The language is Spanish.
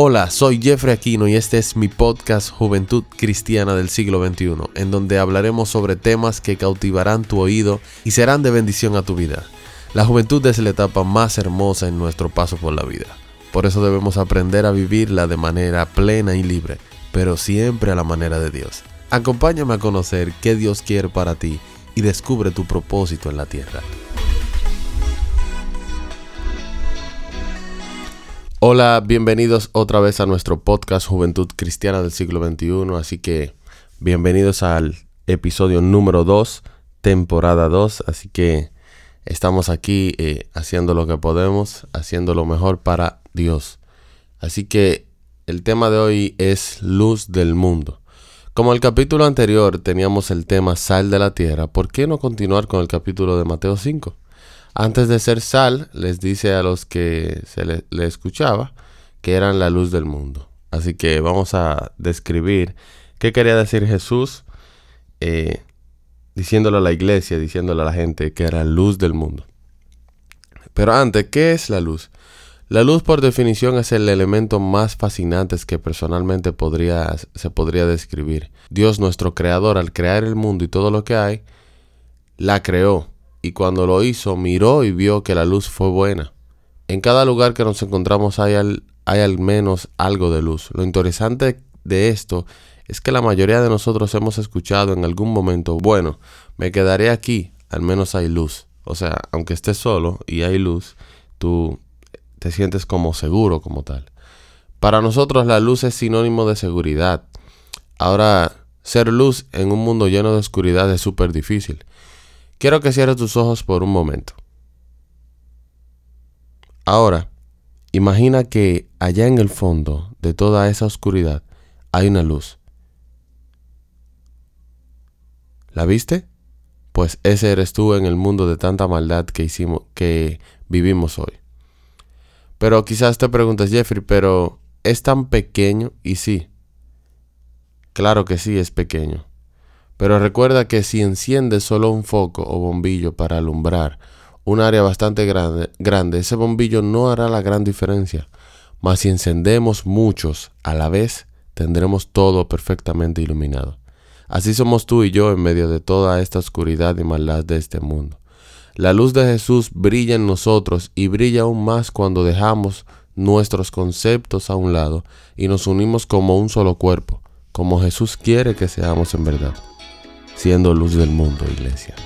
Hola, soy Jeffrey Aquino y este es mi podcast Juventud Cristiana del siglo XXI, en donde hablaremos sobre temas que cautivarán tu oído y serán de bendición a tu vida. La juventud es la etapa más hermosa en nuestro paso por la vida. Por eso debemos aprender a vivirla de manera plena y libre, pero siempre a la manera de Dios. Acompáñame a conocer qué Dios quiere para ti y descubre tu propósito en la tierra. Hola, bienvenidos otra vez a nuestro podcast Juventud Cristiana del siglo XXI. Así que bienvenidos al episodio número 2, temporada 2. Así que estamos aquí eh, haciendo lo que podemos, haciendo lo mejor para Dios. Así que el tema de hoy es luz del mundo. Como el capítulo anterior teníamos el tema sal de la tierra, ¿por qué no continuar con el capítulo de Mateo 5? Antes de ser sal, les dice a los que se le, escuchaba que eran la luz del mundo. Así que vamos a describir qué quería decir Jesús eh, diciéndole a la iglesia, diciéndole a la gente que era luz del mundo. Pero antes, ¿qué es la luz? La luz por definición es el elemento más fascinante que personalmente podría, se podría describir. Dios nuestro creador al crear el mundo y todo lo que hay, la creó y cuando lo hizo miró y vio que la luz fue buena. En cada lugar que nos encontramos hay al, hay al menos algo de luz. Lo interesante de esto es que la mayoría de nosotros hemos escuchado en algún momento, bueno, me quedaré aquí, al menos hay luz. O sea, aunque estés solo y hay luz, tú te sientes como seguro como tal. Para nosotros la luz es sinónimo de seguridad. Ahora, ser luz en un mundo lleno de oscuridad es súper difícil. Quiero que cierres tus ojos por un momento. Ahora, imagina que allá en el fondo de toda esa oscuridad hay una luz. ¿La viste? Pues ese eres tú en el mundo de tanta maldad que hicimos que vivimos hoy. Pero quizás te preguntes, Jeffrey, pero es tan pequeño y sí. Claro que sí es pequeño. Pero recuerda que si enciendes solo un foco o bombillo para alumbrar un área bastante grande, ese bombillo no hará la gran diferencia. Mas si encendemos muchos a la vez, tendremos todo perfectamente iluminado. Así somos tú y yo en medio de toda esta oscuridad y maldad de este mundo. La luz de Jesús brilla en nosotros y brilla aún más cuando dejamos nuestros conceptos a un lado y nos unimos como un solo cuerpo, como Jesús quiere que seamos en verdad siendo luz del mundo, iglesia.